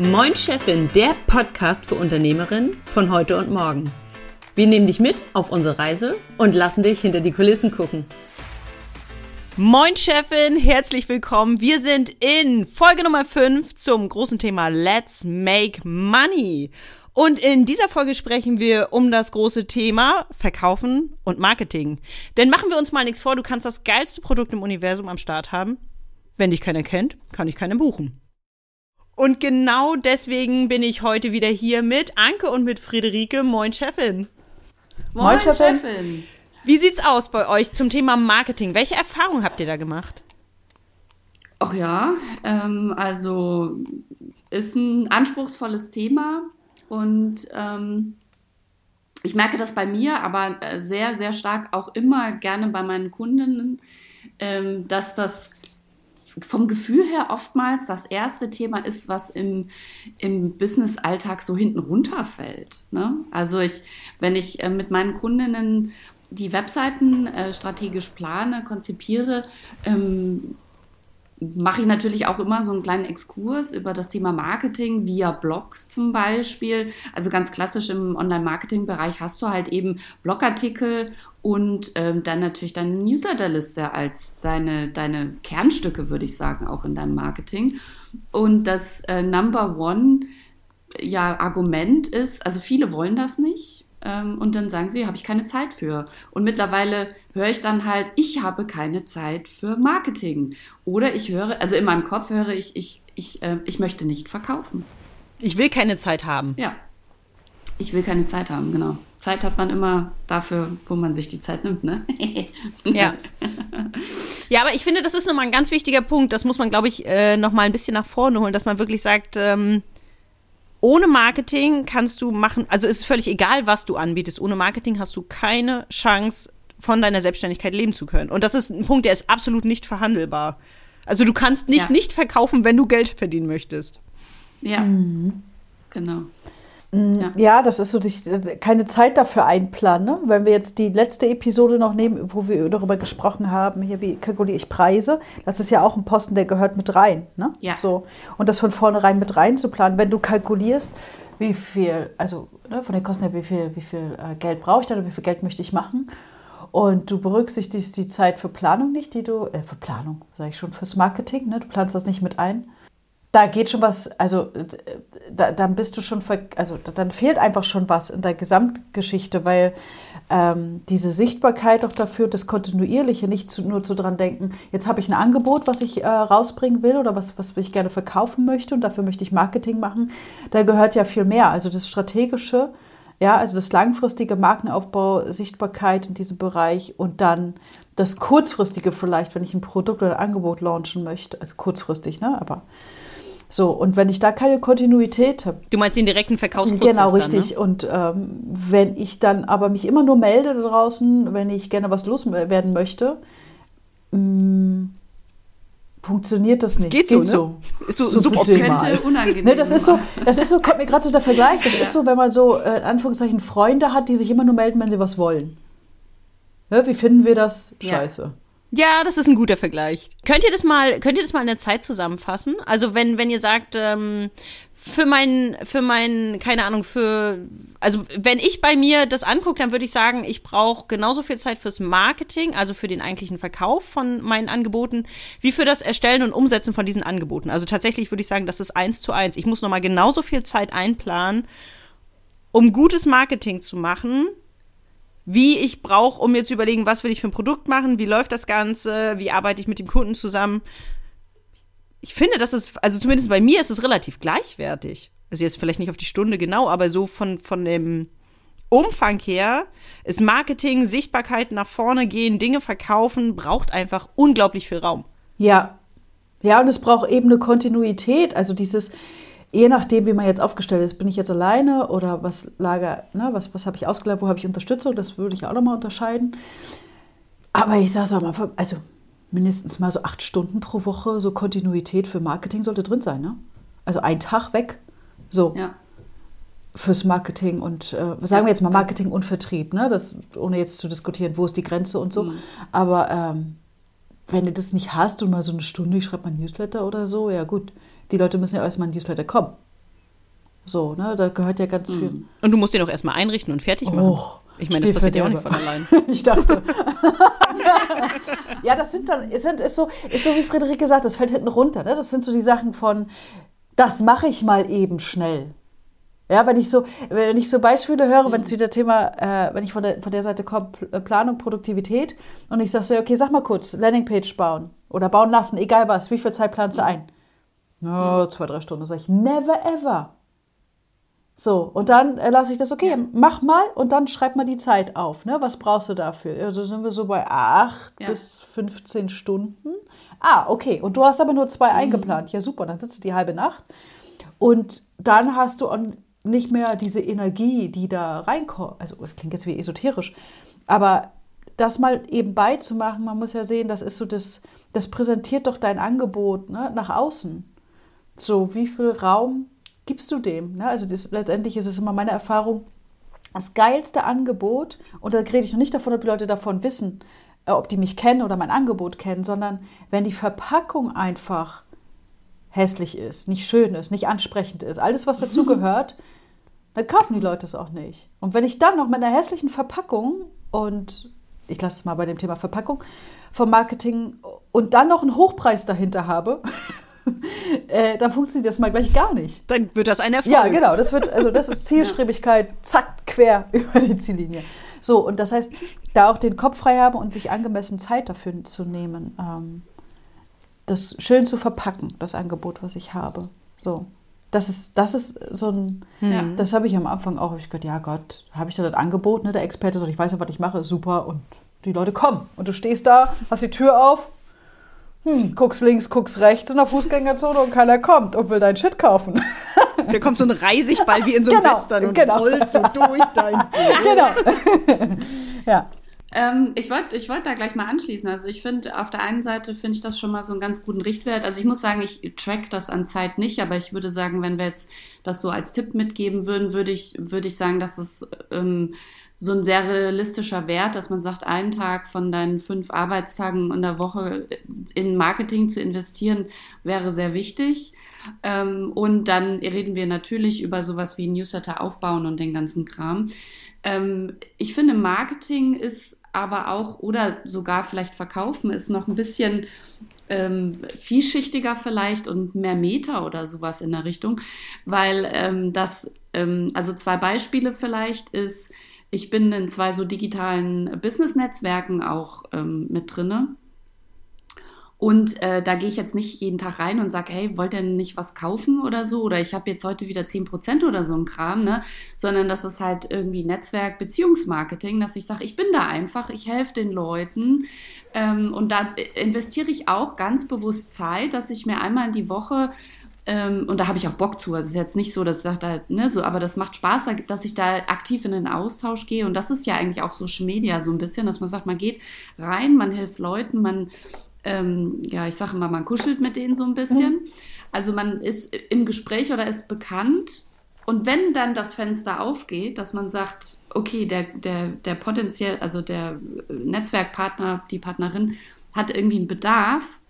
Moin Chefin, der Podcast für Unternehmerinnen von heute und morgen. Wir nehmen dich mit auf unsere Reise und lassen dich hinter die Kulissen gucken. Moin Chefin, herzlich willkommen. Wir sind in Folge Nummer 5 zum großen Thema Let's Make Money. Und in dieser Folge sprechen wir um das große Thema Verkaufen und Marketing. Denn machen wir uns mal nichts vor, du kannst das geilste Produkt im Universum am Start haben. Wenn dich keiner kennt, kann ich keinen buchen. Und genau deswegen bin ich heute wieder hier mit Anke und mit Friederike. Moin, Chefin. Moin, Moin Chefin. Chefin. Wie sieht's aus bei euch zum Thema Marketing? Welche Erfahrungen habt ihr da gemacht? Ach ja, ähm, also ist ein anspruchsvolles Thema und ähm, ich merke das bei mir, aber sehr, sehr stark auch immer gerne bei meinen Kundinnen, ähm, dass das vom Gefühl her oftmals das erste Thema ist, was im, im Business-Alltag so hinten runterfällt. Ne? Also ich, wenn ich äh, mit meinen Kundinnen die Webseiten äh, strategisch plane, konzipiere, ähm, mache ich natürlich auch immer so einen kleinen Exkurs über das Thema Marketing via Blog zum Beispiel. Also ganz klassisch im Online-Marketing-Bereich hast du halt eben Blogartikel und ähm, dann natürlich deine Newsletterliste als deine, deine Kernstücke, würde ich sagen, auch in deinem Marketing. Und das äh, Number One ja, Argument ist, also viele wollen das nicht. Ähm, und dann sagen sie, habe ich keine Zeit für. Und mittlerweile höre ich dann halt, ich habe keine Zeit für Marketing. Oder ich höre, also in meinem Kopf höre ich, ich, ich, äh, ich möchte nicht verkaufen. Ich will keine Zeit haben. Ja. Ich will keine Zeit haben, genau. Zeit hat man immer dafür, wo man sich die Zeit nimmt, ne? ja. Ja, aber ich finde, das ist nochmal ein ganz wichtiger Punkt. Das muss man, glaube ich, äh, nochmal ein bisschen nach vorne holen, dass man wirklich sagt, ähm, ohne Marketing kannst du machen, also ist es völlig egal, was du anbietest. Ohne Marketing hast du keine Chance, von deiner Selbstständigkeit leben zu können. Und das ist ein Punkt, der ist absolut nicht verhandelbar. Also du kannst nicht ja. nicht verkaufen, wenn du Geld verdienen möchtest. Ja, mhm. genau. Mm, ja. ja, das ist so die, keine Zeit dafür einplanen. Ne? Wenn wir jetzt die letzte Episode noch nehmen, wo wir darüber gesprochen haben, hier wie kalkuliere ich Preise, das ist ja auch ein Posten, der gehört mit rein. Ne? Ja. So. Und das von vornherein mit rein zu planen, wenn du kalkulierst, wie viel, also ne, von den Kosten her, wie viel, wie viel äh, Geld brauche ich da oder wie viel Geld möchte ich machen. Und du berücksichtigst die Zeit für Planung nicht, die du, äh, für Planung, sage ich schon, fürs Marketing, ne? du planst das nicht mit ein da geht schon was, also da, dann bist du schon, also dann fehlt einfach schon was in der Gesamtgeschichte, weil ähm, diese Sichtbarkeit auch dafür, das Kontinuierliche, nicht zu, nur zu dran denken, jetzt habe ich ein Angebot, was ich äh, rausbringen will oder was, was ich gerne verkaufen möchte und dafür möchte ich Marketing machen, da gehört ja viel mehr. Also das Strategische, ja, also das langfristige Markenaufbau, Sichtbarkeit in diesem Bereich und dann das kurzfristige vielleicht, wenn ich ein Produkt oder ein Angebot launchen möchte, also kurzfristig, ne, aber so, und wenn ich da keine Kontinuität habe. Du meinst den direkten Verkaufsprozess? Genau, richtig. Dann, ne? Und ähm, wenn ich dann aber mich immer nur melde da draußen, wenn ich gerne was loswerden möchte, mh, mm, funktioniert das nicht. Geht, Geht so, ne? Ist so, so suboptimal. unangenehm. Ne, das ist so, das ist so, kommt mir gerade so der Vergleich, das ja. ist so, wenn man so, äh, in Anführungszeichen, Freunde hat, die sich immer nur melden, wenn sie was wollen. Ja, wie finden wir das? Scheiße. Ja. Das ist ein guter Vergleich. Könnt ihr das mal, könnt ihr das mal in der Zeit zusammenfassen? Also wenn, wenn ihr sagt, ähm, für mein, für mein, keine Ahnung, für, also wenn ich bei mir das angucke, dann würde ich sagen, ich brauche genauso viel Zeit fürs Marketing, also für den eigentlichen Verkauf von meinen Angeboten, wie für das Erstellen und Umsetzen von diesen Angeboten. Also tatsächlich würde ich sagen, das ist eins zu eins. Ich muss nochmal genauso viel Zeit einplanen, um gutes Marketing zu machen, wie ich brauche, um mir zu überlegen, was will ich für ein Produkt machen, wie läuft das Ganze, wie arbeite ich mit dem Kunden zusammen. Ich finde, das ist, also zumindest bei mir ist es relativ gleichwertig. Also jetzt vielleicht nicht auf die Stunde genau, aber so von, von dem Umfang her ist Marketing, Sichtbarkeit nach vorne gehen, Dinge verkaufen, braucht einfach unglaublich viel Raum. Ja. Ja, und es braucht eben eine Kontinuität. Also dieses, je nachdem, wie man jetzt aufgestellt ist, bin ich jetzt alleine oder was lager, ne, was, was habe ich ausgelagert, wo habe ich Unterstützung, das würde ich auch nochmal unterscheiden. Aber ich sage es auch mal, also mindestens mal so acht Stunden pro Woche, so Kontinuität für Marketing sollte drin sein. Ne? Also ein Tag weg, so. Ja. Fürs Marketing und äh, sagen wir jetzt mal Marketing und Vertrieb, ne? Das, ohne jetzt zu diskutieren, wo ist die Grenze und so. Mhm. Aber ähm, wenn du das nicht hast und mal so eine Stunde, ich schreibe mal ein Newsletter oder so, ja gut, die Leute müssen ja erstmal in Newsletter kommen. So, ne? Da gehört ja ganz viel. Mhm. Und du musst den auch erstmal einrichten und fertig machen. Oh, ich meine, das passiert ja auch nicht von allein. ich dachte. ja, das sind dann, ist, ist, so, ist so wie Friederike sagt, das fällt hinten runter. Ne? Das sind so die Sachen von, das mache ich mal eben schnell. Ja, wenn ich so, wenn ich so Beispiele höre, wenn es wieder Thema, äh, wenn ich von der, von der Seite komme, äh, Planung, Produktivität, und ich sage so, okay, sag mal kurz, Landingpage bauen oder bauen lassen, egal was, wie viel Zeit planst du ein? Ja, zwei, drei Stunden. Sag ich, never ever. So, und dann äh, lasse ich das, okay, mach mal und dann schreib mal die Zeit auf. Ne? Was brauchst du dafür? Also sind wir so bei 8 Ja. bis 15 Stunden. Ah, okay. Und du hast aber nur zwei eingeplant. Ja, super. Dann sitzt du die halbe Nacht. Und dann hast du nicht mehr diese Energie, die da reinkommt. Also, es klingt jetzt wie esoterisch. Aber das mal eben beizumachen, man muss ja sehen, das ist so das, das präsentiert doch dein Angebot ne, nach außen. So, wie viel Raum gibst du dem? Ne? Also das, letztendlich ist es immer meine Erfahrung, das geilste Angebot, und da rede ich noch nicht davon, ob die Leute davon wissen, äh, ob die mich kennen oder mein Angebot kennen, sondern wenn die Verpackung einfach hässlich ist, nicht schön ist, nicht ansprechend ist, alles, was dazugehört, dann kaufen die Leute es auch nicht. Und wenn ich dann noch mit einer hässlichen Verpackung und ich lasse es mal bei dem Thema Verpackung vom Marketing und dann noch einen Hochpreis dahinter habe, äh, dann funktioniert das mal gleich gar nicht. Dann wird das ein Erfolg. Ja, genau. Das wird, also das ist Zielstrebigkeit, zack, quer über die Ziellinie. So, und das heißt, da auch den Kopf frei haben und sich angemessen Zeit dafür zu nehmen, ähm, das schön zu verpacken, das Angebot, was ich habe. So. Das ist, das ist so ein, Ja. das habe ich am Anfang auch. Ich gedacht, ja Gott, habe ich da das Angebot, ne? Der Experte sagt, ich weiß ja, was ich mache, super. Und die Leute kommen. Und du stehst da, hast die Tür auf, hm, guckst links, guckst rechts in der Fußgängerzone und keiner kommt und will deinen Shit kaufen. Da kommt so ein Reisigball wie in so einem Genau, Western und genau. rollt so durch dein genau. ja. Ähm, ich wollte ich wollt da gleich mal anschließen. Also ich finde, auf der einen Seite finde ich das schon mal so einen ganz guten Richtwert. Also ich muss sagen, ich track das an Zeit nicht, aber ich würde sagen, wenn wir jetzt das so als Tipp mitgeben würden, würde ich, würde ich sagen, dass es ähm, so ein sehr realistischer Wert, dass man sagt, einen Tag von deinen fünf Arbeitstagen in der Woche in Marketing zu investieren, wäre sehr wichtig. Ähm, und dann reden wir natürlich über sowas wie Newsletter aufbauen und den ganzen Kram. Ähm, ich finde, Marketing ist aber auch, oder sogar vielleicht verkaufen, ist noch ein bisschen ähm, vielschichtiger vielleicht und mehr Meta oder sowas in der Richtung, weil ähm, das, ähm, also zwei Beispiele vielleicht ist, ich bin in zwei so digitalen Business-Netzwerken auch ähm, mit drinne. Und äh, da gehe ich jetzt nicht jeden Tag rein und sage, hey, wollt ihr nicht was kaufen oder so? Oder ich habe jetzt heute wieder 10% oder so ein Kram, ne? Sondern das ist halt irgendwie Netzwerk, Beziehungsmarketing, dass ich sage, ich bin da einfach, ich helfe den Leuten. Ähm, und da investiere ich auch ganz bewusst Zeit, dass ich mir einmal in die Woche ähm, und da habe ich auch Bock zu. Also es ist jetzt nicht so, dass ich sage, da, ne, so, aber das macht Spaß, dass ich da aktiv in den Austausch gehe. Und das ist ja eigentlich auch Social Media so ein bisschen, dass man sagt, man geht rein, man hilft Leuten, man ähm, ja, ich sage mal, man kuschelt mit denen so ein bisschen. Also man ist im Gespräch oder ist bekannt. Und wenn dann das Fenster aufgeht, dass man sagt, okay, der, der, der potenziell, also der Netzwerkpartner, die Partnerin hat irgendwie einen Bedarf,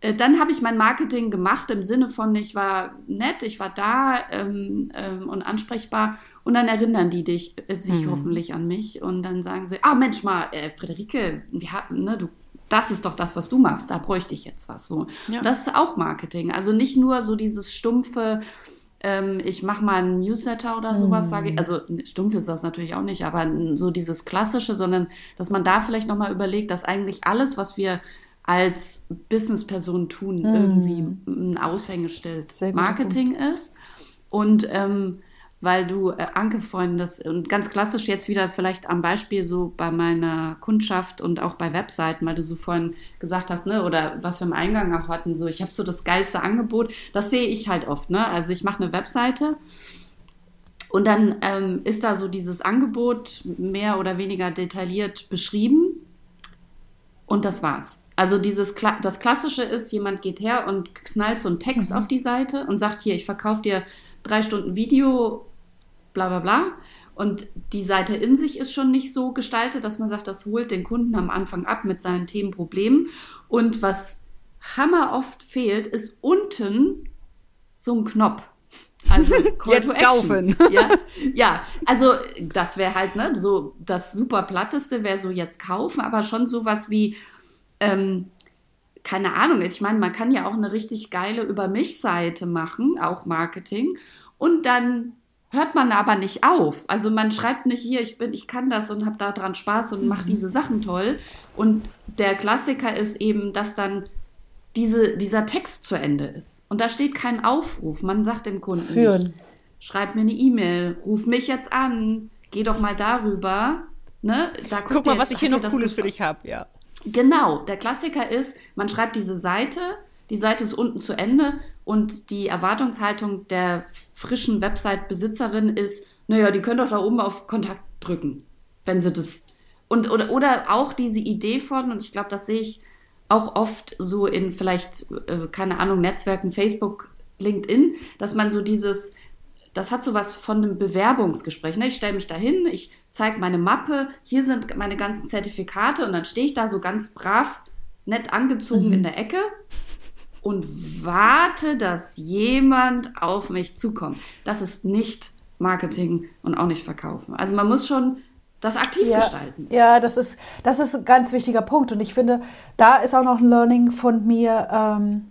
äh, dann habe ich mein Marketing gemacht im Sinne von, ich war nett, ich war da ähm, ähm, und ansprechbar und dann erinnern die dich, äh, sich hoffentlich an mich und dann sagen sie, ah Mensch mal, äh, Friederike, wir hatten, ne, du das ist doch das, was du machst, da bräuchte ich jetzt was. So. Ja. Das ist auch Marketing. Also nicht nur so dieses stumpfe, ähm, ich mache mal einen Newsletter oder sowas, sage ich. Also stumpf ist das natürlich auch nicht, aber so dieses Klassische, sondern dass man da vielleicht nochmal überlegt, dass eigentlich alles, was wir als Businessperson tun, irgendwie ein Aushängeschild Marketing ist. Und ähm, weil du, äh, Anke, vorhin das, und ganz klassisch jetzt wieder vielleicht am Beispiel so bei meiner Kundschaft und auch bei Webseiten, weil du so vorhin gesagt hast, ne, oder was wir im Eingang auch hatten, so, ich habe so das geilste Angebot, das sehe ich halt oft, ne, also ich mache eine Webseite und dann ähm, ist da so dieses Angebot mehr oder weniger detailliert beschrieben und das war's. Also dieses Kla das Klassische ist, jemand geht her und knallt so einen Text auf die Seite und sagt hier, ich verkaufe dir drei Stunden Video, bla bla bla. Und die Seite in sich ist schon nicht so gestaltet, dass man sagt, das holt den Kunden am Anfang ab mit seinen Themenproblemen. Und was hammer oft fehlt, ist unten so ein Knopf. Also Call Jetzt kaufen. Ja, ja, also das wäre halt ne, so das super platteste wäre so jetzt kaufen, aber schon sowas wie ähm, keine Ahnung. Ich meine, man kann ja auch eine richtig geile über mich Seite machen, auch Marketing und dann hört man aber nicht auf. Also man schreibt nicht hier, ich bin, ich kann das und habe daran Spaß und mache mhm. diese Sachen toll. Und der Klassiker ist eben, dass dann diese, dieser Text zu Ende ist. Und da steht kein Aufruf. Man sagt dem Kunden Führen. nicht, schreib mir eine E-Mail, ruf mich jetzt an, geh doch mal darüber. Ne? Da Guck mal, jetzt, was ich hier noch Cooles für dich habe, ja. Genau, der Klassiker ist, man schreibt diese Seite, die Seite ist unten zu Ende und die Erwartungshaltung der frischen Website-Besitzerin ist, naja, die können doch da oben auf Kontakt drücken, wenn sie das. Und, oder, oder auch diese Idee von, und ich glaube, das sehe ich auch oft so in vielleicht, äh, keine Ahnung, Netzwerken, Facebook, LinkedIn, dass man so dieses, das hat so was von einem Bewerbungsgespräch. Ne? Ich stelle mich da hin, ich zeige meine Mappe, hier sind meine ganzen Zertifikate und dann stehe ich da so ganz brav, nett angezogen mhm. in der Ecke und warte, dass jemand auf mich zukommt. Das ist nicht Marketing und auch nicht Verkaufen. Also man muss schon das aktiv ja, gestalten. Ja, das ist, das ist ein ganz wichtiger Punkt. Und ich finde, da ist auch noch ein Learning von mir. Ähm,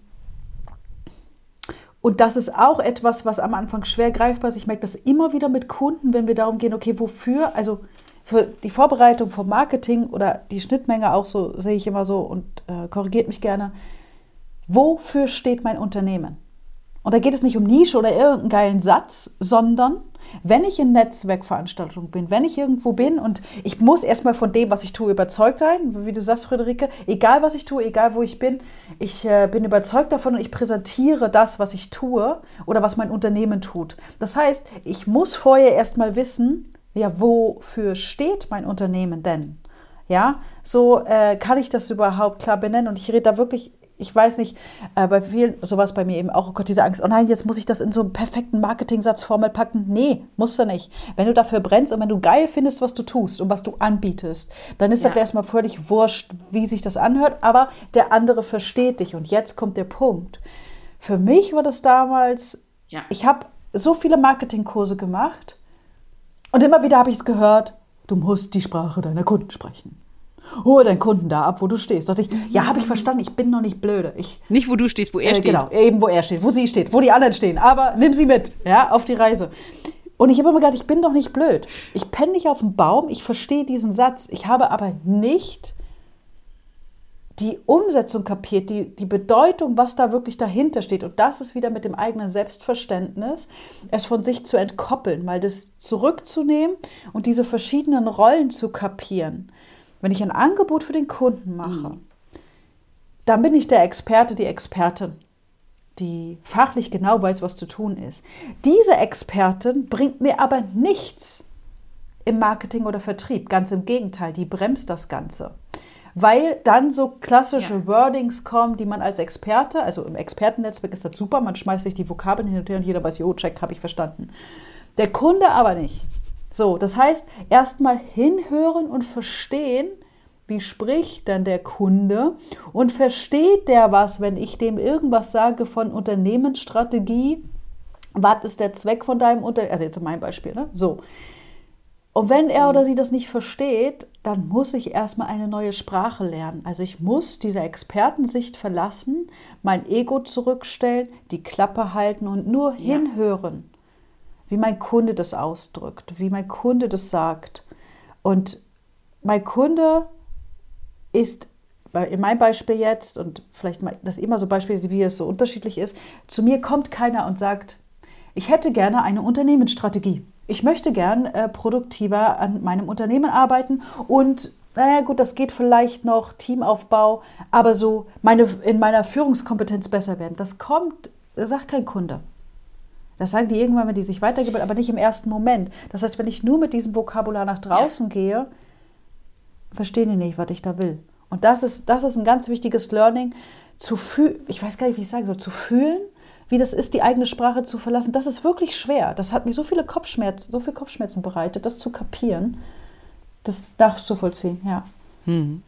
und das ist auch etwas, was am Anfang schwer greifbar ist. Ich merke das immer wieder mit Kunden, wenn wir darum gehen, okay, wofür, also für die Vorbereitung vom Marketing oder die Schnittmenge auch so, sehe ich immer so und äh, korrigiert mich gerne. Wofür steht mein Unternehmen? Und da geht es nicht um Nische oder irgendeinen geilen Satz, sondern wenn ich in Netzwerkveranstaltungen bin, wenn ich irgendwo bin und ich muss erstmal von dem, was ich tue, überzeugt sein, wie du sagst, Friederike, egal was ich tue, egal wo ich bin, ich äh, bin überzeugt davon und ich präsentiere das, was ich tue oder was mein Unternehmen tut. Das heißt, ich muss vorher erstmal wissen, ja, wofür steht mein Unternehmen denn? Ja, so äh, kann ich das überhaupt klar benennen und ich rede da wirklich ich weiß nicht, äh, bei vielen, sowas bei mir eben auch, oh Gott, diese Angst, oh nein, jetzt muss ich das in so einen perfekten Marketing-Satzformel packen. Nee, musst du nicht. Wenn du dafür brennst und wenn du geil findest, was du tust und was du anbietest, dann ist ja. das erstmal völlig wurscht, wie sich das anhört, aber der andere versteht dich. Und jetzt kommt der Punkt. Für mich war das damals, ja. ich habe so viele Marketingkurse gemacht und immer wieder habe ich es gehört, du musst die Sprache deiner Kunden sprechen hol deinen Kunden da ab, wo du stehst. Da ich, ja, habe ich verstanden, ich bin noch nicht blöde. Ich, nicht, wo du stehst, wo er äh, steht. Genau, eben wo er steht, wo sie steht, wo die anderen stehen. Aber nimm sie mit, ja, auf die Reise. Und ich habe immer gedacht, ich bin doch nicht blöd. Ich penne nicht auf dem Baum, ich verstehe diesen Satz. Ich habe aber nicht die Umsetzung kapiert, die, die Bedeutung, was da wirklich dahinter steht. Und das ist wieder mit dem eigenen Selbstverständnis, es von sich zu entkoppeln, mal das zurückzunehmen und diese verschiedenen Rollen zu kapieren. Wenn ich ein Angebot für den Kunden mache, mhm. dann bin ich der Experte, die Expertin, die fachlich genau weiß, was zu tun ist. Diese Expertin bringt mir aber nichts im Marketing oder Vertrieb. Ganz im Gegenteil, die bremst das Ganze. Weil dann so klassische ja. Wordings kommen, die man als Experte, also im Expertennetzwerk ist das super, man schmeißt sich die Vokabeln hin und her und jeder weiß, jo, check, habe ich verstanden. Der Kunde aber nicht. So, das heißt, erstmal hinhören und verstehen, wie spricht dann der Kunde und versteht der was, wenn ich dem irgendwas sage von Unternehmensstrategie? Was ist der Zweck von deinem Unternehmen? Also jetzt in meinem Beispiel, ne? So. Und wenn er oder sie das nicht versteht, dann muss ich erstmal eine neue Sprache lernen. Also ich muss diese Expertensicht verlassen, mein Ego zurückstellen, die Klappe halten und nur ja. hinhören wie mein Kunde das ausdrückt, wie mein Kunde das sagt. Und mein Kunde ist in meinem Beispiel jetzt, und vielleicht das immer so Beispiele, wie es so unterschiedlich ist, zu mir kommt keiner und sagt, ich hätte gerne eine Unternehmensstrategie. Ich möchte gern äh, produktiver an meinem Unternehmen arbeiten und naja, gut, das geht vielleicht noch, Teamaufbau, aber so meine, in meiner Führungskompetenz besser werden. Das kommt, sagt kein Kunde. Das sagen die irgendwann, wenn die sich weitergeben, aber nicht im ersten Moment. Das heißt, wenn ich nur mit diesem Vokabular nach draußen ja. gehe, verstehen die nicht, was ich da will. Und das ist, das ist ein ganz wichtiges Learning, zu fühlen, ich weiß gar nicht, wie ich sagen soll, zu fühlen, wie das ist, die eigene Sprache zu verlassen. Das ist wirklich schwer. Das hat mir so viele Kopfschmerzen, so viele Kopfschmerzen bereitet, das zu kapieren. Das darfst du vollziehen, ja. Hm.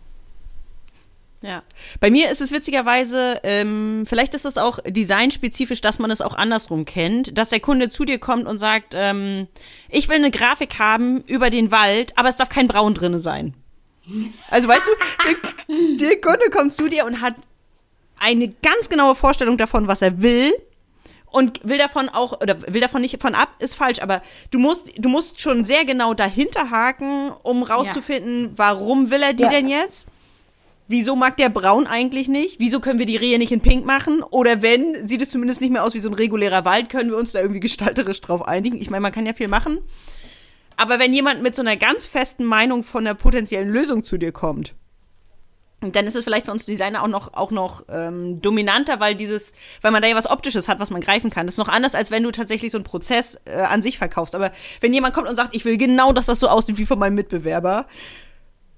Ja. Bei mir ist es witzigerweise, ähm, vielleicht ist es auch designspezifisch, dass man es auch andersrum kennt, dass der Kunde zu dir kommt und sagt, ähm, ich will eine Grafik haben über den Wald, aber es darf kein Braun drin sein. Also weißt du, der, der Kunde kommt zu dir und hat eine ganz genaue Vorstellung davon, was er will und will davon auch oder will davon nicht von ab ist falsch, aber du musst du musst schon sehr genau dahinter haken, um rauszufinden, ja. warum will er die ja. denn jetzt? Wieso mag der Braun eigentlich nicht? Wieso können wir die Rehe nicht in Pink machen? Oder wenn, sieht es zumindest nicht mehr aus wie so ein regulärer Wald, können wir uns da irgendwie gestalterisch drauf einigen? Ich meine, man kann ja viel machen. Aber wenn jemand mit so einer ganz festen Meinung von einer potenziellen Lösung zu dir kommt, dann ist es vielleicht für uns Designer auch noch, auch noch ähm, dominanter, weil dieses, weil man da ja was Optisches hat, was man greifen kann. Das ist noch anders, als wenn du tatsächlich so einen Prozess äh, an sich verkaufst. Aber wenn jemand kommt und sagt, ich will genau, dass das so aussieht wie von meinem Mitbewerber,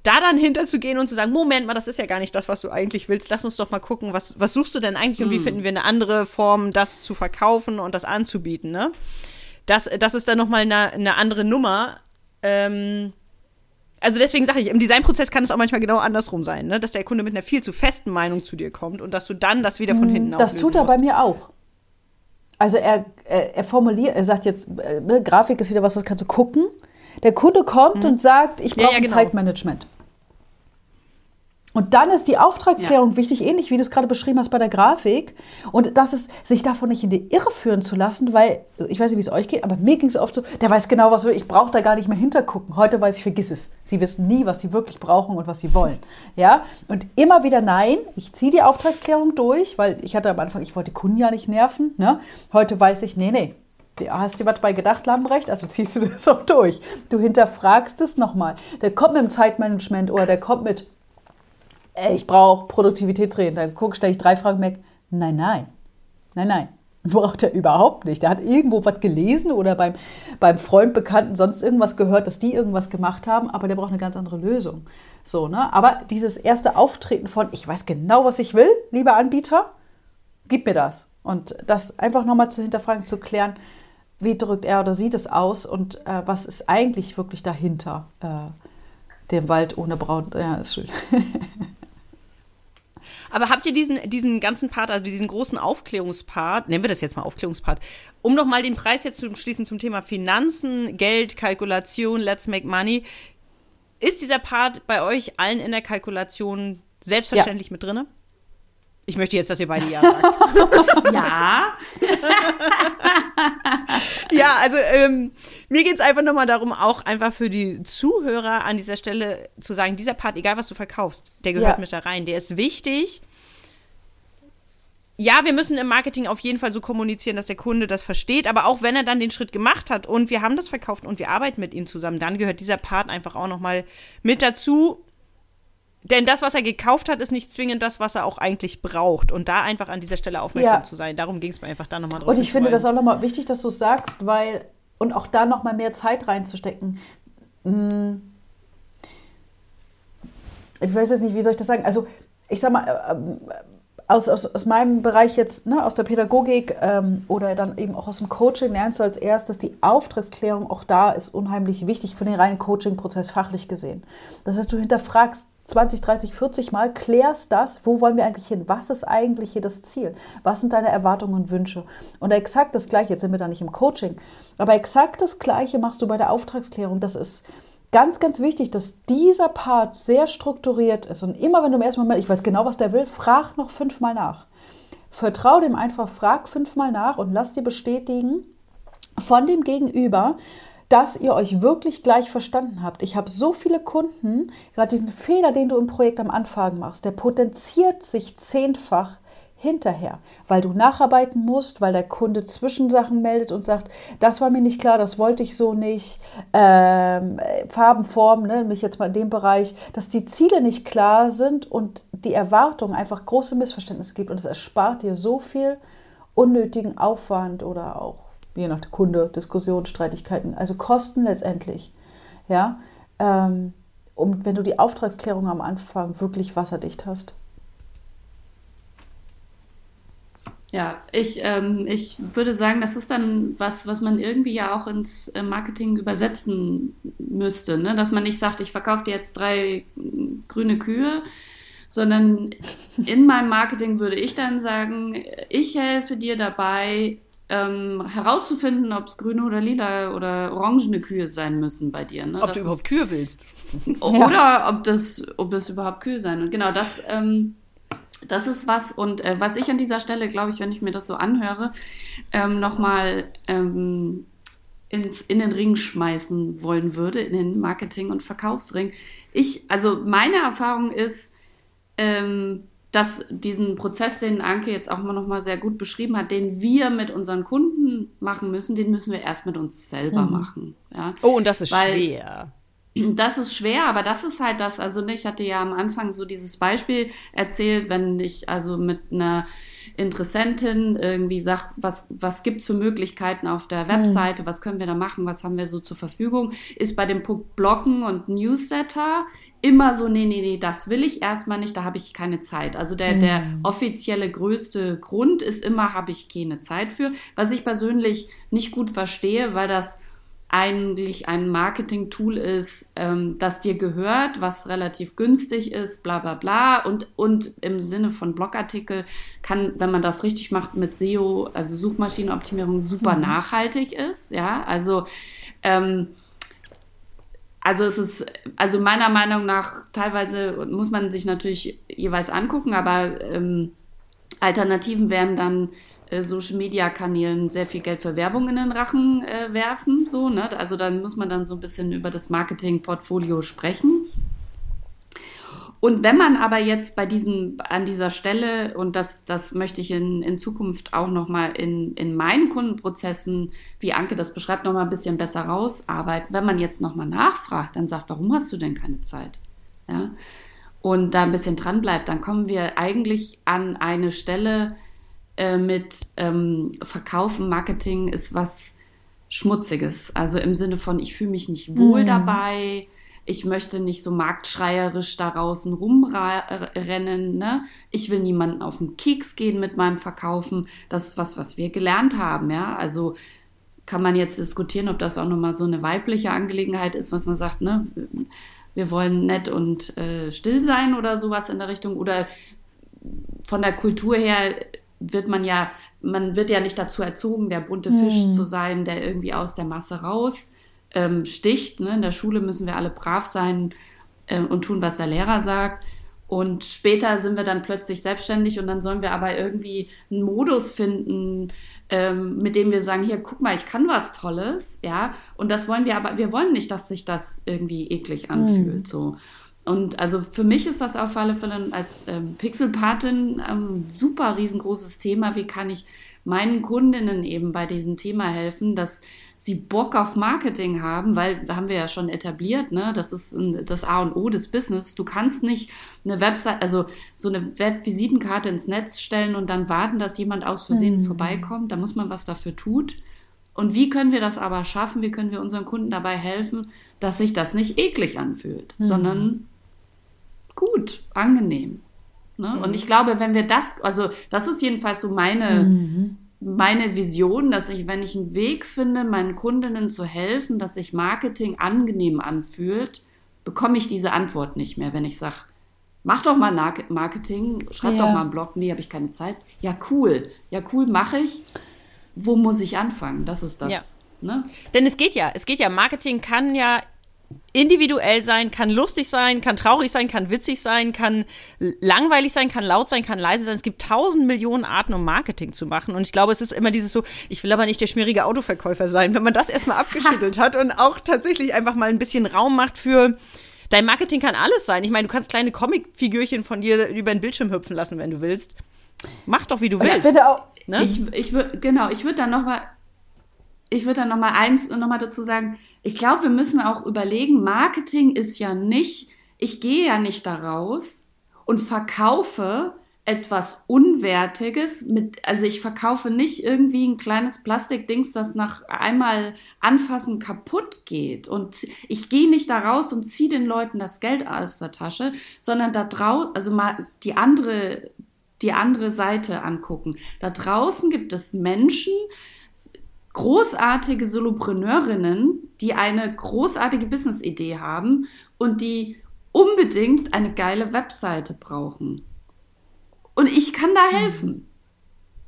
da dann hinterzugehen und zu sagen, Moment mal, das ist ja gar nicht das, was du eigentlich willst. Lass uns doch mal gucken, was, was suchst du denn eigentlich und wie hm. finden wir eine andere Form, das zu verkaufen und das anzubieten, ne? Das, das ist dann nochmal eine, eine andere Nummer. Ähm, also deswegen sage ich, im Designprozess kann es auch manchmal genau andersrum sein, ne? dass der Kunde mit einer viel zu festen Meinung zu dir kommt und dass du dann das wieder von hinten Das tut er musst. bei mir auch. Also er, er, er, formuliert, er sagt jetzt, äh, ne, Grafik ist wieder was, das kannst du gucken. Der Kunde kommt mhm. und sagt, ich brauche ja, ja, genau. ein Zeitmanagement. Und dann ist die Auftragsklärung ja. wichtig, ähnlich wie du es gerade beschrieben hast bei der Grafik. Und das ist, sich davon nicht in die Irre führen zu lassen, weil, ich weiß nicht, wie es euch geht, aber mir ging es oft so, der weiß genau, was will, ich brauche da gar nicht mehr hintergucken. Heute weiß ich, vergiss es. Sie wissen nie, was sie wirklich brauchen und was sie wollen. Ja? Und immer wieder nein, ich ziehe die Auftragsklärung durch, weil ich hatte am Anfang, ich wollte die Kunden ja nicht nerven. Ne? Heute weiß ich, nee, nee, Hast du was bei gedacht, Lambrecht? Also ziehst du das auch durch. Du hinterfragst es nochmal. Der kommt mit dem Zeitmanagement oder der kommt mit, ich brauche Produktivitätsreden. Dann guck, stelle ich drei Fragen weg. Nein, nein. Nein, nein. Braucht er überhaupt nicht. Der hat irgendwo was gelesen oder beim, beim Freund, Bekannten sonst irgendwas gehört, dass die irgendwas gemacht haben, aber der braucht eine ganz andere Lösung. So, ne? Aber dieses erste Auftreten von, ich weiß genau, was ich will, lieber Anbieter, gib mir das. Und das einfach nochmal zu hinterfragen, zu klären, wie drückt er oder sie das aus und äh, was ist eigentlich wirklich dahinter äh, dem Wald ohne Braun. Ja, ist schön. Aber habt ihr diesen, diesen ganzen Part, also diesen großen Aufklärungspart, nennen wir das jetzt mal Aufklärungspart, um nochmal den Preis jetzt zu schließen zum Thema Finanzen, Geld, Kalkulation, Let's Make Money. Ist dieser Part bei euch allen in der Kalkulation selbstverständlich ja. mit drin? Ich möchte jetzt, dass ihr beide Ja sagt. ja. ja, also ähm, mir geht es einfach nochmal darum, auch einfach für die Zuhörer an dieser Stelle zu sagen, dieser Part, egal was du verkaufst, der gehört ja. mit da rein. Der ist wichtig. Ja, wir müssen im Marketing auf jeden Fall so kommunizieren, dass der Kunde das versteht, aber auch wenn er dann den Schritt gemacht hat und wir haben das verkauft und wir arbeiten mit ihm zusammen, dann gehört dieser Part einfach auch nochmal mit dazu, denn das, was er gekauft hat, ist nicht zwingend das, was er auch eigentlich braucht. Und da einfach an dieser Stelle aufmerksam ja. zu sein. Darum ging es mir einfach da nochmal drauf. Und ich finde das auch nochmal wichtig, dass du es sagst, weil, und auch da nochmal mehr Zeit reinzustecken. Hm. Ich weiß jetzt nicht, wie soll ich das sagen? Also, ich sag mal, äh, aus, aus, aus meinem Bereich jetzt, ne, aus der Pädagogik ähm, oder dann eben auch aus dem Coaching, lernst du als erstes, die Auftragsklärung auch da ist unheimlich wichtig für den reinen Coaching-Prozess fachlich gesehen. Das heißt, du hinterfragst 20, 30, 40 Mal, klärst das, wo wollen wir eigentlich hin? Was ist eigentlich hier das Ziel? Was sind deine Erwartungen und Wünsche? Und exakt das Gleiche, jetzt sind wir da nicht im Coaching, aber exakt das Gleiche machst du bei der Auftragsklärung. Das ist ganz, ganz wichtig, dass dieser Part sehr strukturiert ist. Und immer wenn du im ersten Moment, ich weiß genau, was der will, frag noch fünfmal nach. Vertrau dem einfach, frag fünfmal nach und lass dir bestätigen von dem Gegenüber, dass ihr euch wirklich gleich verstanden habt. Ich habe so viele Kunden, gerade diesen Fehler, den du im Projekt am Anfang machst, der potenziert sich zehnfach hinterher, weil du nacharbeiten musst, weil der Kunde Zwischensachen meldet und sagt, das war mir nicht klar, das wollte ich so nicht, ähm, Farben, Formen, ne, mich jetzt mal in dem Bereich, dass die Ziele nicht klar sind und die Erwartungen einfach große Missverständnisse gibt und es erspart dir so viel unnötigen Aufwand oder auch je nach Kunde, Diskussionen, Streitigkeiten, also Kosten letztendlich. Ja, ähm, um, wenn du die Auftragsklärung am Anfang wirklich wasserdicht hast. Ja, ich, ähm, ich würde sagen, das ist dann was, was man irgendwie ja auch ins äh, Marketing übersetzen müsste. Ne? Dass man nicht sagt, ich verkaufe dir jetzt drei grüne Kühe, sondern in meinem Marketing würde ich dann sagen, ich helfe dir dabei, ähm, herauszufinden, ob es grüne oder lila oder orangene Kühe sein müssen bei dir. Ne? Ob das du überhaupt Kühe willst. Oder ja. ob das, ob das überhaupt Kühe sein. Und genau das, ähm, das ist was. Und äh, was ich an dieser Stelle, glaube ich, wenn ich mir das so anhöre, ähm, nochmal ähm, ins, in den Ring schmeißen wollen würde, in den Marketing- und Verkaufsring. Ich, also meine Erfahrung ist, ähm, dass diesen Prozess, den Anke jetzt auch mal noch mal sehr gut beschrieben hat, den wir mit unseren Kunden machen müssen, den müssen wir erst mit uns selber mhm. machen. Ja? Oh, und das ist Weil, schwer. Das ist schwer, aber das ist halt das. Also ich hatte ja am Anfang so dieses Beispiel erzählt, wenn ich also mit einer Interessentin irgendwie sag, was, was gibt's für Möglichkeiten auf der mhm. Webseite, mhm. was können wir da machen, was haben wir so zur Verfügung, ist bei dem Punkt Bloggen und Newsletter immer so, nee, nee, nee, das will ich erstmal nicht, da habe ich keine Zeit. Also der, mhm. der offizielle größte Grund ist immer, habe ich keine Zeit für, was ich persönlich nicht gut verstehe, weil das eigentlich ein Marketing-Tool ist, ähm, das dir gehört, was relativ günstig ist, bla bla bla. Und, und im Sinne von Blogartikel kann, wenn man das richtig macht mit SEO, also Suchmaschinenoptimierung, super mhm. nachhaltig ist. Ja, also ähm, also es ist, also meiner Meinung nach, teilweise muss man sich natürlich jeweils angucken, aber ähm, Alternativen wären dann Social Media Kanälen sehr viel Geld für Werbung in den Rachen äh, werfen, so, ne? Also dann muss man dann so ein bisschen über das Marketing-Portfolio sprechen. Und wenn man aber jetzt bei diesem, an dieser Stelle, und das, das möchte ich in, in Zukunft auch nochmal in, in meinen Kundenprozessen, wie Anke das beschreibt, nochmal ein bisschen besser rausarbeiten, wenn man jetzt nochmal nachfragt, dann sagt, warum hast du denn keine Zeit? Ja? Und da ein bisschen dran bleibt, dann kommen wir eigentlich an eine Stelle äh, mit ähm, Verkaufen, Marketing ist was Schmutziges. Also im Sinne von, ich fühle mich nicht wohl mhm. dabei, ich möchte nicht so marktschreierisch da draußen rumrennen, ne? Ich will niemanden auf den Keks gehen mit meinem Verkaufen. Das ist was, was wir gelernt haben, ja. Also kann man jetzt diskutieren, ob das auch nochmal so eine weibliche Angelegenheit ist, was man sagt, ne? Wir wollen nett und äh, still sein oder sowas in der Richtung. Oder von der Kultur her wird man ja, man wird ja nicht dazu erzogen, der bunte Fisch hm. zu sein, der irgendwie aus der Masse raus ähm, sticht. Ne? In der Schule müssen wir alle brav sein äh, und tun, was der Lehrer sagt. Und später sind wir dann plötzlich selbstständig und dann sollen wir aber irgendwie einen Modus finden, ähm, mit dem wir sagen, hier, guck mal, ich kann was Tolles, ja. Und das wollen wir aber, wir wollen nicht, dass sich das irgendwie eklig anfühlt, mhm. so. Und also für mich ist das auf alle Fälle als ähm, Pixelpatin ähm, super riesengroßes Thema. Wie kann ich meinen Kundinnen eben bei diesem Thema helfen, dass sie Bock auf Marketing haben, weil haben wir ja schon etabliert, ne? Das ist das A und O des Business. Du kannst nicht eine Website, also so eine Webvisitenkarte ins Netz stellen und dann warten, dass jemand aus Versehen mhm. vorbeikommt. Da muss man was dafür tut. Und wie können wir das aber schaffen? Wie können wir unseren Kunden dabei helfen, dass sich das nicht eklig anfühlt, mhm. sondern gut, angenehm. Ne? Mhm. Und ich glaube, wenn wir das, also das ist jedenfalls so meine, mhm meine Vision, dass ich, wenn ich einen Weg finde, meinen Kundinnen zu helfen, dass sich Marketing angenehm anfühlt, bekomme ich diese Antwort nicht mehr, wenn ich sage, mach doch mal Marketing, schreib ja. doch mal einen Blog, nee, habe ich keine Zeit. Ja, cool, ja, cool, mache ich. Wo muss ich anfangen? Das ist das. Ja. Ne? Denn es geht ja, es geht ja, Marketing kann ja individuell sein, kann lustig sein, kann traurig sein, kann witzig sein, kann langweilig sein, kann laut sein, kann leise sein. Es gibt tausend Millionen Arten, um Marketing zu machen. Und ich glaube, es ist immer dieses so, ich will aber nicht der schmierige Autoverkäufer sein. Wenn man das erstmal abgeschüttelt hat und auch tatsächlich einfach mal ein bisschen Raum macht für, dein Marketing kann alles sein. Ich meine, du kannst kleine Comicfigürchen von dir über den Bildschirm hüpfen lassen, wenn du willst. Mach doch, wie du willst. Ich, auch, ne? ich, ich würde, genau, ich würde dann noch mal, ich würde dann noch mal eins noch mal dazu sagen, ich glaube, wir müssen auch überlegen, Marketing ist ja nicht, ich gehe ja nicht da raus und verkaufe etwas Unwertiges mit, also ich verkaufe nicht irgendwie ein kleines Plastikdings, das nach einmal anfassen kaputt geht. Und ich gehe nicht da raus und ziehe den Leuten das Geld aus der Tasche, sondern da draußen, also mal die andere, die andere Seite angucken. Da draußen gibt es Menschen, großartige Solopreneurinnen, die eine großartige Business-Idee haben und die unbedingt eine geile Webseite brauchen. Und ich kann da helfen.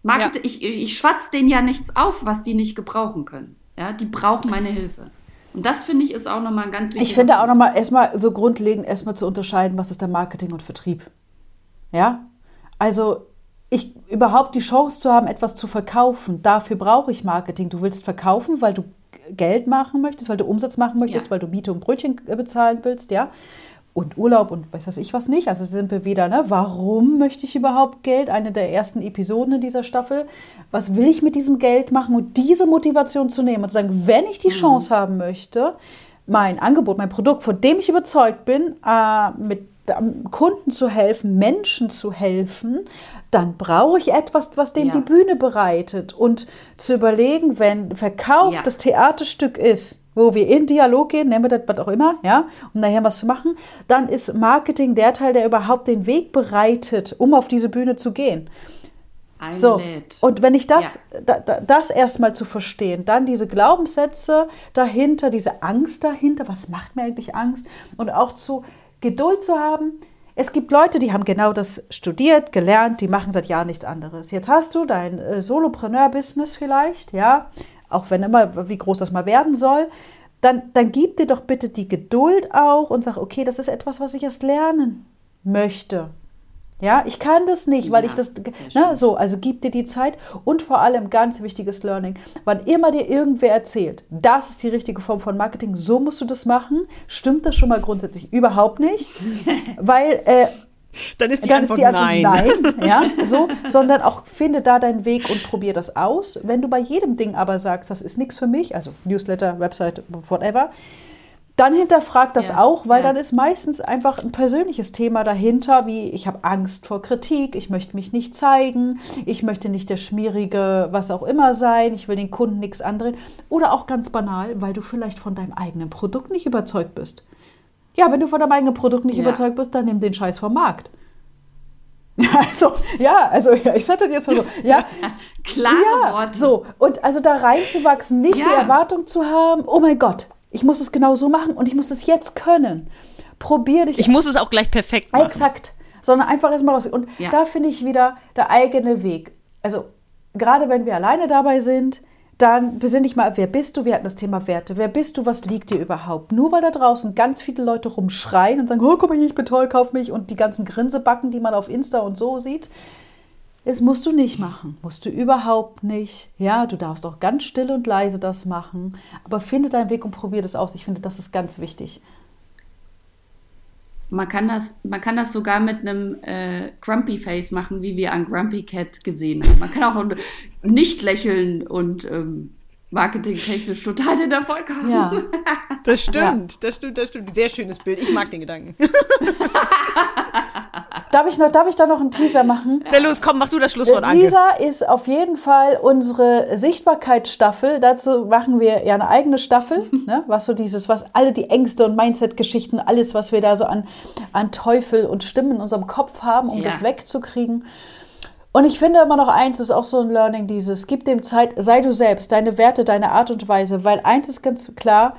Market, ich, ich, ich schwatz denen ja nichts auf, was die nicht gebrauchen können. Ja, die brauchen meine Hilfe. Und das finde ich ist auch nochmal ein ganz wichtiger Ich finde auch nochmal erstmal so grundlegend erstmal zu unterscheiden, was ist der Marketing und Vertrieb. Ja? Also ich überhaupt die Chance zu haben, etwas zu verkaufen, dafür brauche ich Marketing. Du willst verkaufen, weil du Geld machen möchtest, weil du Umsatz machen möchtest, Ja. weil du Miete und Brötchen äh, bezahlen willst, ja. Und Urlaub und weiß was ich was nicht. Also sind wir wieder, ne? Warum möchte ich überhaupt Geld? Eine der ersten Episoden in dieser Staffel. Was will ich mit diesem Geld machen? Und diese Motivation zu nehmen und zu sagen, wenn ich die Chance haben möchte, mein Angebot, mein Produkt, von dem ich überzeugt bin, äh, mit ähm, Kunden zu helfen, Menschen zu helfen, dann brauche ich etwas, was dem Ja. die Bühne bereitet. Und zu überlegen, wenn Verkauf Ja. das Theaterstück ist, wo wir in Dialog gehen, nennen wir das was auch immer, ja, um nachher was zu machen, dann ist Marketing der Teil, der überhaupt den Weg bereitet, um auf diese Bühne zu gehen. So, einlädt. und wenn ich das, da, da, das erstmal zu verstehen, dann diese Glaubenssätze dahinter, diese Angst dahinter, was macht mir eigentlich Angst? Und auch zu Geduld zu haben. Es gibt Leute, die haben genau das studiert, gelernt, die machen seit Jahren nichts anderes. Jetzt hast du dein äh, Solopreneur-Business vielleicht, ja, auch wenn immer, wie groß das mal werden soll. Dann, dann gib dir doch bitte die Geduld auch und sag, okay, das ist etwas, was ich erst lernen möchte. Ja, ich kann das nicht, weil Ja, ich das, ne, so, also gib dir die Zeit und vor allem ganz wichtiges Learning, wann immer dir irgendwer erzählt, das ist die richtige Form von Marketing, so musst du das machen, stimmt das schon mal grundsätzlich überhaupt nicht, weil äh, Dann ist die dann Antwort ist die Antwort nein. nein, ja, so, sondern auch finde da deinen Weg und probier das aus. Wenn du bei jedem Ding aber sagst, das ist nichts für mich, also Newsletter, Website, whatever, dann hinterfrag das Ja, auch, weil ja. dann ist meistens einfach ein persönliches Thema dahinter, wie ich habe Angst vor Kritik, ich möchte mich nicht zeigen, ich möchte nicht der schmierige, was auch immer sein, ich will den Kunden nichts andrehen. Oder auch ganz banal, weil du vielleicht von deinem eigenen Produkt nicht überzeugt bist. Ja, wenn du von deinem eigenen Produkt nicht Ja. überzeugt bist, dann nimm den Scheiß vom Markt. Also, ja, also, ja, ich sage das jetzt mal so. Ja, Klare ja, Worte. so. Und also da reinzuwachsen, nicht die Ja. Erwartung zu haben, oh mein Gott, ich muss es genau so machen und ich muss das jetzt können. Probier dich Ich muss es auch gleich perfekt machen. Exakt. Sondern einfach erstmal raus. Und Ja. da finde ich wieder der eigene Weg. Also, gerade wenn wir alleine dabei sind, dann besinn dich mal, wer bist du? Wir hatten das Thema Werte. Wer bist du? Was liegt dir überhaupt? Nur weil da draußen ganz viele Leute rumschreien und sagen, oh, guck mal hier, ich bin toll, kauf mich und die ganzen Grinsebacken, die man auf Insta und so sieht. Das musst du nicht machen. Musst du überhaupt nicht. Ja, du darfst auch ganz still und leise das machen. Aber finde deinen Weg und probier das aus. Ich finde, das ist ganz wichtig. Man kann das, man kann das sogar mit einem äh, Grumpy Face machen, wie wir an Grumpy Cat gesehen haben. Man kann auch nicht lächeln und ähm, marketingtechnisch total den Erfolg haben. Ja. Das stimmt, das stimmt, das stimmt. Sehr schönes Bild. Ich mag den Gedanken. Darf ich, noch, darf ich da noch einen Teaser machen? Na los, komm, mach du das Schlusswort, Anke. Teaser ist auf jeden Fall unsere Sichtbarkeitsstaffel. Dazu machen wir ja eine eigene Staffel, ne? was so dieses, was alle die Ängste und Mindset-Geschichten, alles, was wir da so an, an Teufel und Stimmen in unserem Kopf haben, um Ja. das wegzukriegen. Und ich finde immer noch eins ist auch so ein Learning dieses, gib dem Zeit, sei du selbst, deine Werte, deine Art und Weise, weil eins ist ganz klar,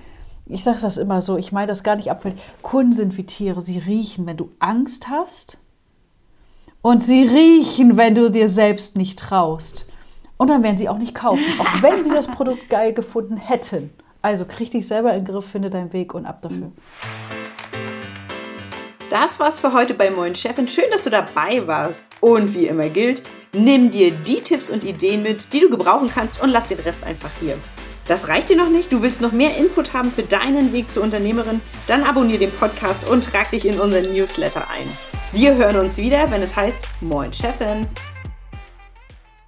ich sage das immer so, ich meine das gar nicht abfällig, Kunden sind wie Tiere, sie riechen, wenn du Angst hast und sie riechen, wenn du dir selbst nicht traust. Und dann werden sie auch nicht kaufen, auch wenn sie das Produkt geil gefunden hätten. Also krieg dich selber in den Griff, finde deinen Weg und ab dafür. Das war's für heute bei Moin Chefin. Schön, dass du dabei warst. Und wie immer gilt, nimm dir die Tipps und Ideen mit, die du gebrauchen kannst und lass den Rest einfach hier. Das reicht dir noch nicht? Du willst noch mehr Input haben für deinen Weg zur Unternehmerin? Dann abonniere den Podcast und trag dich in unseren Newsletter ein. Wir hören uns wieder, wenn es heißt Moin Chefin.